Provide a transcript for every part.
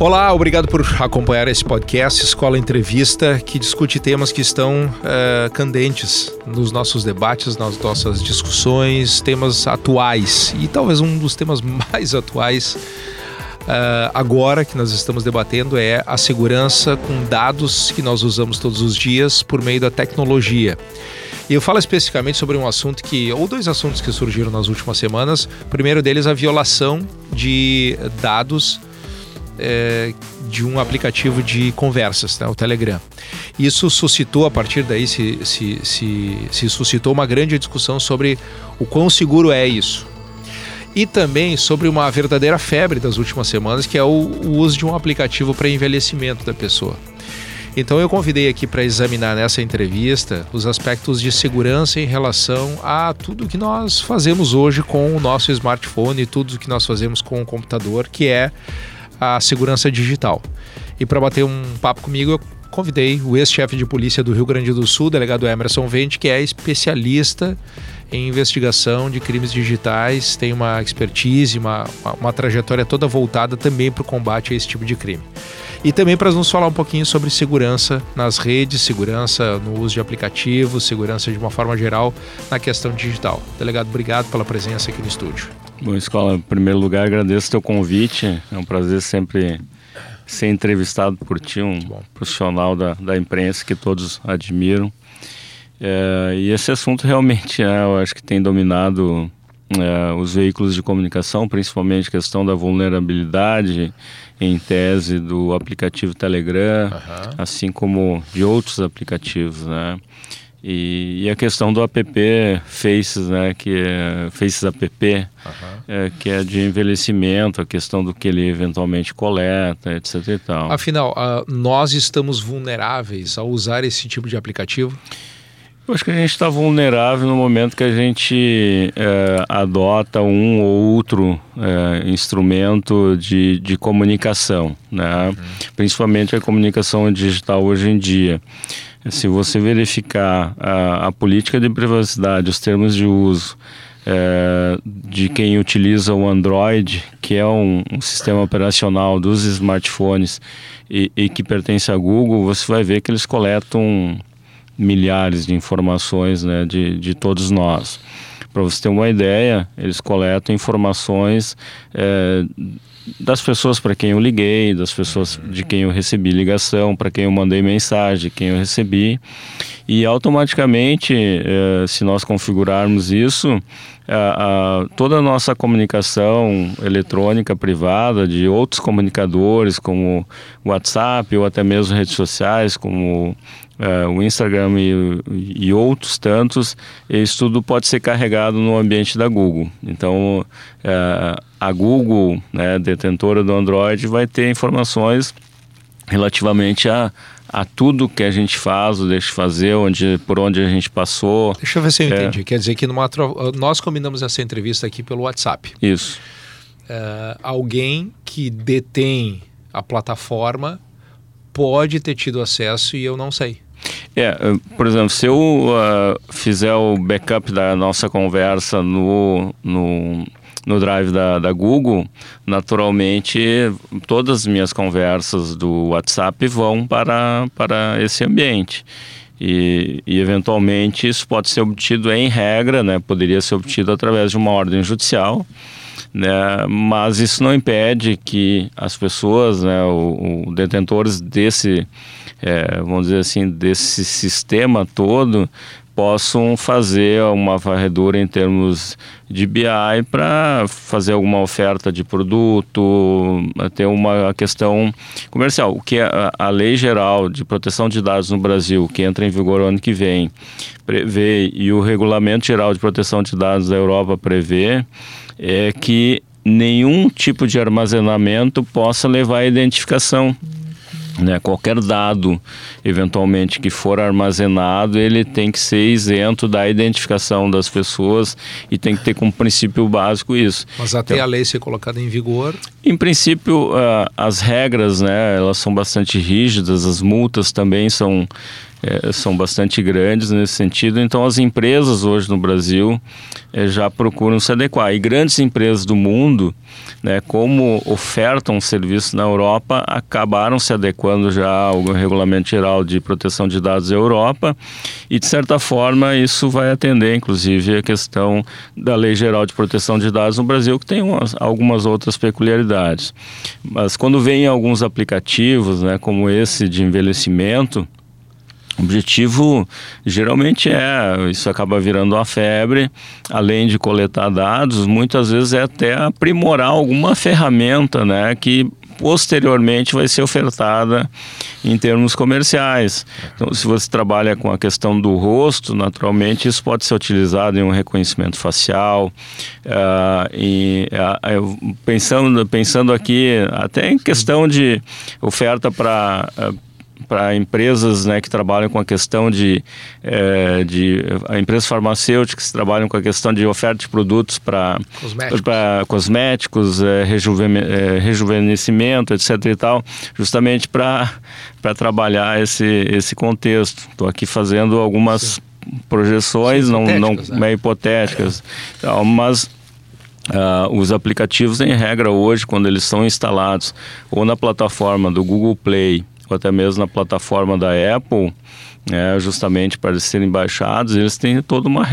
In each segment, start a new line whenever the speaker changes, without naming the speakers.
Olá, obrigado por acompanhar esse podcast Escola Entrevista, que discute temas que estão uh, candentes nos nossos debates, nas nossas discussões, temas atuais. E talvez um dos temas mais atuais uh, agora que nós estamos debatendo é a segurança com dados que nós usamos todos os dias por meio da tecnologia. E eu falo especificamente sobre um assunto que, ou dois assuntos que surgiram nas últimas semanas. O primeiro deles, a violação de dados é, de um aplicativo de conversas, né, o Telegram. Isso suscitou, a partir daí, se, se, se, se suscitou uma grande discussão sobre o quão seguro é isso. E também sobre uma verdadeira febre das últimas semanas, que é o, o uso de um aplicativo para envelhecimento da pessoa. Então eu convidei aqui para examinar nessa entrevista os aspectos de segurança em relação a tudo que nós fazemos hoje com o nosso smartphone e tudo que nós fazemos com o computador, que é a segurança digital. E para bater um papo comigo, eu convidei o ex-chefe de polícia do Rio Grande do Sul, delegado Emerson Vente, que é especialista em investigação de crimes digitais, tem uma expertise, uma, uma, trajetória toda voltada também para o combate a esse tipo de crime. E também para nos falar um pouquinho sobre segurança nas redes, segurança no uso de aplicativos, segurança de uma forma geral na questão digital. Delegado, obrigado pela presença aqui no estúdio.
Bom, Escola, em primeiro lugar, agradeço o teu convite. É um prazer sempre ser entrevistado por ti, um profissional da, da imprensa que todos admiram. É, e esse assunto realmente, é, eu acho que tem dominado é, os veículos de comunicação, principalmente a questão da vulnerabilidade em tese do aplicativo Telegram, uhum. assim como de outros aplicativos, né? E, e, a questão do app Faces, né, que é Faces app, uhum. é, que é de envelhecimento, a questão do que ele eventualmente coleta, etc e tal.
Afinal, uh, nós estamos vulneráveis ao usar esse tipo de aplicativo?
Eu acho que a gente está vulnerável no momento que a gente é, adota um ou outro é, instrumento de, de comunicação, né? Uhum. principalmente a comunicação digital hoje em dia. Se você verificar a, a política de privacidade, os termos de uso é, de quem utiliza o Android, que é um, um sistema operacional dos smartphones e, e que pertence à Google, você vai ver que eles coletam milhares de informações né, de, de todos nós. Para você ter uma ideia, eles coletam informações é, das pessoas para quem eu liguei, das pessoas de quem eu recebi ligação, para quem eu mandei mensagem, quem eu recebi. E automaticamente, é, se nós configurarmos isso, a, a, toda a nossa comunicação eletrônica privada de outros comunicadores, como WhatsApp ou até mesmo redes sociais, como uh, o Instagram e, e, outros tantos, isso tudo pode ser carregado no ambiente da Google. Então, uh, a Google, né, detentora do Android, vai ter informações relativamente a, a tudo que a gente faz, ou deixa de fazer, onde, por onde a gente passou.
Deixa eu ver se eu é. entendi. Quer dizer que numa, nós combinamos essa entrevista aqui pelo WhatsApp.
Isso.
Uh, alguém que detém a plataforma pode ter tido acesso e eu não sei.
É, por exemplo, se eu uh, fizer o backup da nossa conversa no, no, no Drive da, da Google, naturalmente todas as minhas conversas do WhatsApp vão para, para esse ambiente. E, e, eventualmente isso pode ser obtido em regra, né? poderia ser obtido através de uma ordem judicial, né? mas isso não impede que as pessoas, né, o, o detentores desse é, vamos dizer assim, desse sistema todo possam fazer uma varredura em termos de BI para fazer alguma oferta de produto, ter uma questão comercial. O que a, a, lei geral de proteção de dados no Brasil, que entra em vigor ano que vem, prevê e o regulamento geral de proteção de dados da Europa prevê é que nenhum tipo de armazenamento possa levar à identificação né, qualquer dado, eventualmente, que for armazenado, ele tem que ser isento da identificação das pessoas e tem que ter como princípio básico isso.
Mas até então, a lei ser colocada em vigor?
Em princípio, uh, as regras, né, elas são bastante rígidas, as multas também são é, são bastante grandes nesse sentido. Então, as empresas hoje no Brasil é, já procuram se adequar. E grandes empresas do mundo, né, como ofertam serviço na Europa, acabaram se adequando já ao Regulamento Geral de Proteção de Dados da Europa. E, de certa forma, isso vai atender, inclusive, a questão da Lei Geral de Proteção de Dados no Brasil, que tem umas, algumas outras peculiaridades. Mas quando vem alguns aplicativos, né, como esse de envelhecimento, o objetivo geralmente é, isso acaba virando uma febre, além de coletar dados, muitas vezes é até aprimorar alguma ferramenta né, que posteriormente vai ser ofertada em termos comerciais. Então, se você trabalha com a questão do rosto, naturalmente isso pode ser utilizado em um reconhecimento facial. Uh, e, uh, pensando, pensando aqui até em questão de oferta para uh, para empresas né, que trabalham com a questão de, é, de empresas farmacêuticas que trabalham com a questão de oferta de produtos para cosméticos, pra, cosméticos é, rejuven, é, rejuvenescimento, etc. e tal, justamente para trabalhar esse, esse contexto. Estou aqui fazendo algumas Sim. projeções, Sim, não, não né? hipotéticas, então, mas Uh, os aplicativos, em regra, hoje, quando eles são instalados ou na plataforma do Google Play ou até mesmo na plataforma da Apple, é, justamente para serem baixados, eles têm toda uma,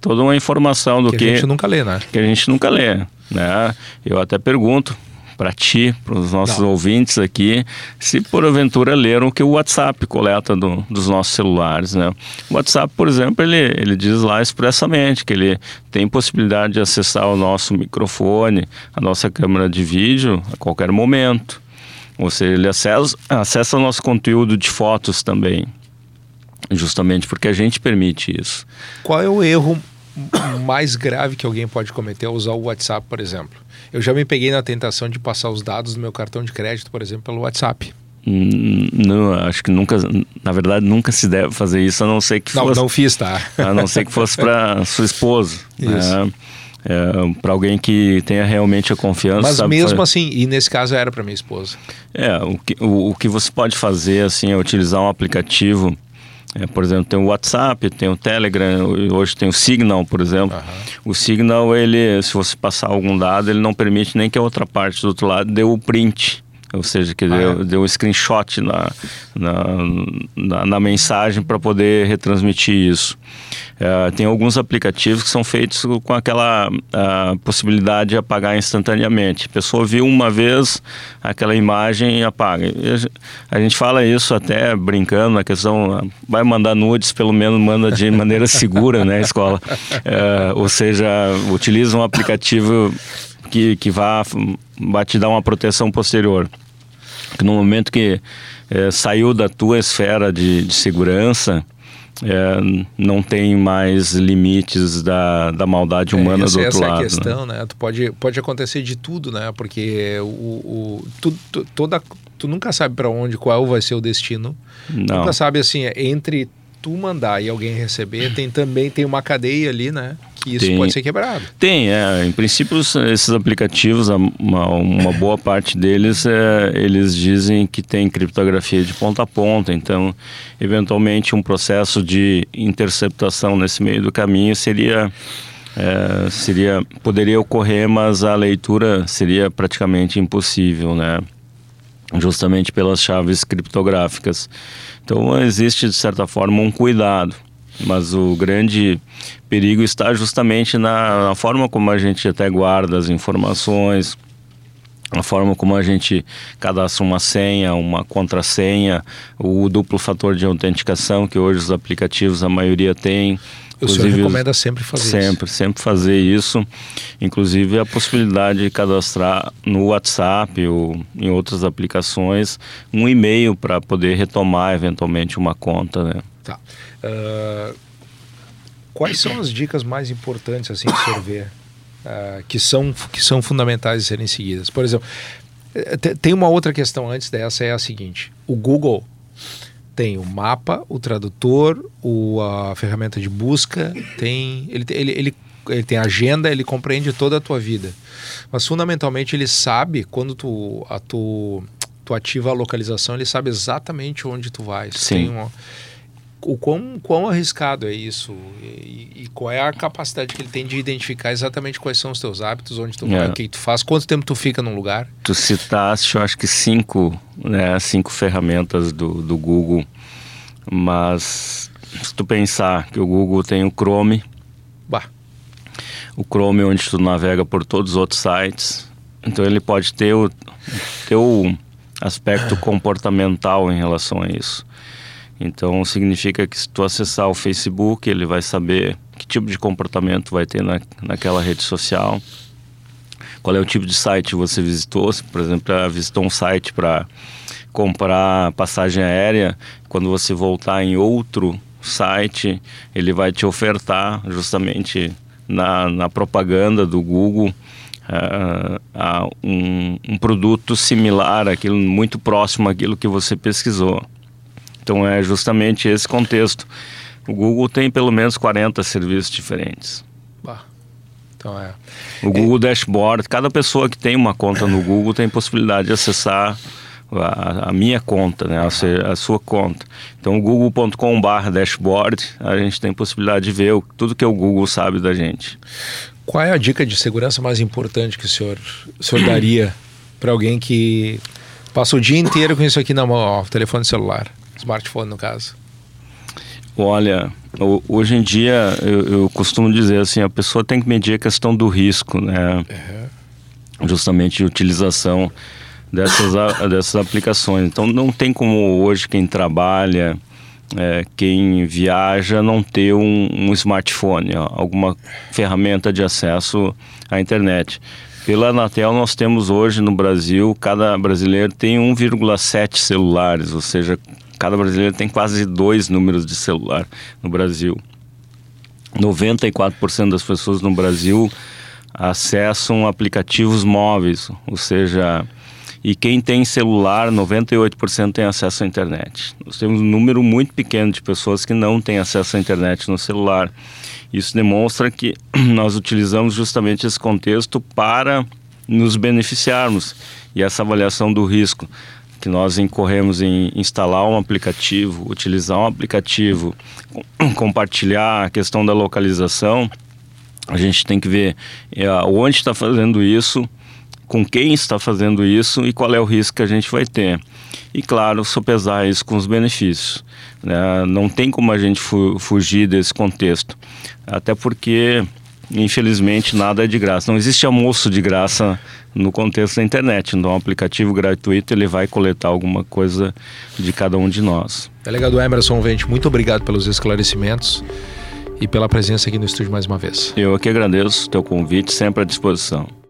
toda uma informação do que,
que a gente nunca lê, né?
Que a gente nunca lê, né? Eu até pergunto para ti, para os nossos Não. ouvintes aqui, se porventura leram o que o WhatsApp coleta do, dos nossos celulares, né? O WhatsApp, por exemplo, ele, ele diz lá expressamente que ele tem possibilidade de acessar o nosso microfone, a nossa câmera de vídeo a qualquer momento. Ou seja, ele acessa, acessa nosso conteúdo de fotos também, justamente porque a gente permite isso.
Qual é o erro mais grave que alguém pode cometer ao usar o WhatsApp, por exemplo? Eu já me peguei na tentação de passar os dados do meu cartão de crédito, por exemplo, pelo WhatsApp.
Hum, não, acho que nunca, na verdade, nunca se deve fazer isso, a não ser que fosse.
Não, não fiz, tá?
A não ser que fosse para sua esposa. Isso. Né? É, para alguém que tenha realmente a confiança.
Mas mesmo fazer... assim, e nesse caso era para minha esposa.
É, o que, o, o, que você pode fazer assim é utilizar um aplicativo. É, por exemplo, tem o WhatsApp, tem o Telegram, hoje tem o Signal, por exemplo. Uhum. O Signal, ele, se você passar algum dado, ele não permite nem que a outra parte do outro lado dê o print ou seja, que ah, deu, é? deu um screenshot na, na, na, na mensagem para poder retransmitir isso. É, tem alguns aplicativos que são feitos com aquela possibilidade de apagar instantaneamente. A pessoa viu uma vez aquela imagem e apaga. E a gente fala isso até brincando na questão, vai mandar nudes, pelo menos manda de maneira segura, né, escola. É, ou seja, utiliza um aplicativo que, que vá, vá te dar uma proteção posterior que no momento que é, saiu da tua esfera de, de segurança, é, não tem mais limites da, da maldade é, humana é, essa, do outro
essa
lado.
Essa é a né? questão, né? né? Tu pode, pode acontecer de tudo, né? Porque o, o tu, tu, toda, tu nunca sabe para onde, qual vai ser o destino. Não. Nunca sabe, assim, entre tu mandar e alguém receber, tem também tem uma cadeia ali, né? Que isso tem, pode ser quebrado.
Tem, é. Em princípio, esses aplicativos, uma, uma boa parte deles, é, eles dizem que tem criptografia de ponta a ponta. Então, eventualmente, um processo de interceptação nesse meio do caminho seria. É, seria poderia ocorrer, mas a leitura seria praticamente impossível, né? Justamente pelas chaves criptográficas. Então existe de certa forma um cuidado. Mas o grande perigo está justamente na, na, forma como a gente até guarda as informações, a forma como a gente cadastra uma senha, uma contrassenha, o duplo fator de autenticação que hoje os aplicativos a maioria tem.
O senhor recomenda sempre fazer
sempre, isso? Sempre, sempre fazer isso. Inclusive a possibilidade de cadastrar no WhatsApp ou em outras aplicações um e-mail para poder retomar eventualmente uma conta, né?
Tá. Uh, quais são as dicas mais importantes assim senhor vê uh, que, são, que são fundamentais de serem seguidas? Por exemplo, eh, tem uma outra questão antes dessa, é a seguinte: o Google tem o mapa, o tradutor, o, a ferramenta de busca, tem ele, ele, ele, ele tem agenda, ele compreende toda a tua vida. Mas fundamentalmente ele sabe quando tu, a tu, tu ativa a localização, ele sabe exatamente onde tu vai.
Sim.
Uma, o quão, quão arriscado é isso e, e, qual é a capacidade que ele tem de identificar exatamente quais são os teus hábitos, onde tu é. vai, o que tu faz, quanto tempo tu fica num lugar?
Tu citaste, eu acho que cinco, né, cinco ferramentas do, do Google, mas se tu pensar que o Google tem o Chrome, bah. o Chrome é onde tu navega por todos os outros sites, então ele pode ter o teu aspecto comportamental em relação a isso. Então significa que se tu acessar o Facebook, ele vai saber que tipo de comportamento vai ter na, naquela rede social, qual é o tipo de site você visitou, se por exemplo visitou um site para comprar passagem aérea, quando você voltar em outro site, ele vai te ofertar justamente na, na propaganda do Google uh, um, um produto similar, aquilo muito próximo àquilo que você pesquisou. Então é justamente esse contexto. O Google tem pelo menos 40 serviços diferentes. Bah. Então é. O Google é... Dashboard, cada pessoa que tem uma conta no Google tem possibilidade de acessar a, a minha conta, né, a, a, sua conta. Então, google.com/dashboard, a gente tem possibilidade de ver o, tudo que o Google sabe da gente.
Qual é a dica de segurança mais importante que o senhor, o senhor daria para alguém que passa o dia inteiro com isso aqui na mão, ó, telefone celular? Smartphone, no caso.
Olha, hoje em dia eu, eu, costumo dizer assim, a pessoa tem que medir a questão do risco, né? Uhum. Justamente de utilização dessas, dessas aplicações. Então não tem como hoje quem trabalha, é, quem viaja não ter um, um smartphone, ó, alguma ferramenta de acesso à internet. Pela Anatel, nós temos hoje no Brasil, cada brasileiro tem 1,7 celulares, ou seja, cada brasileiro tem quase dois números de celular no Brasil. 94% das pessoas no Brasil acessam aplicativos móveis, ou seja, e quem tem celular, 98% tem acesso à internet. Nós temos um número muito pequeno de pessoas que não têm acesso à internet no celular. Isso demonstra que nós utilizamos justamente esse contexto para nos beneficiarmos e essa avaliação do risco que nós incorremos em instalar um aplicativo, utilizar um aplicativo, compartilhar a questão da localização, a gente tem que ver é, onde está fazendo isso, com quem está fazendo isso e qual é o risco que a gente vai ter. E claro, sopesar isso com os benefícios. Né? Não tem como a gente fu fugir desse contexto, até porque infelizmente nada é de graça. Não existe almoço de graça no contexto da internet. Então, um aplicativo gratuito ele vai coletar alguma coisa de cada um de nós.
Delegado Emerson Vente, muito obrigado pelos esclarecimentos e pela presença aqui no estúdio mais uma vez.
Eu que agradeço o teu convite, sempre à disposição.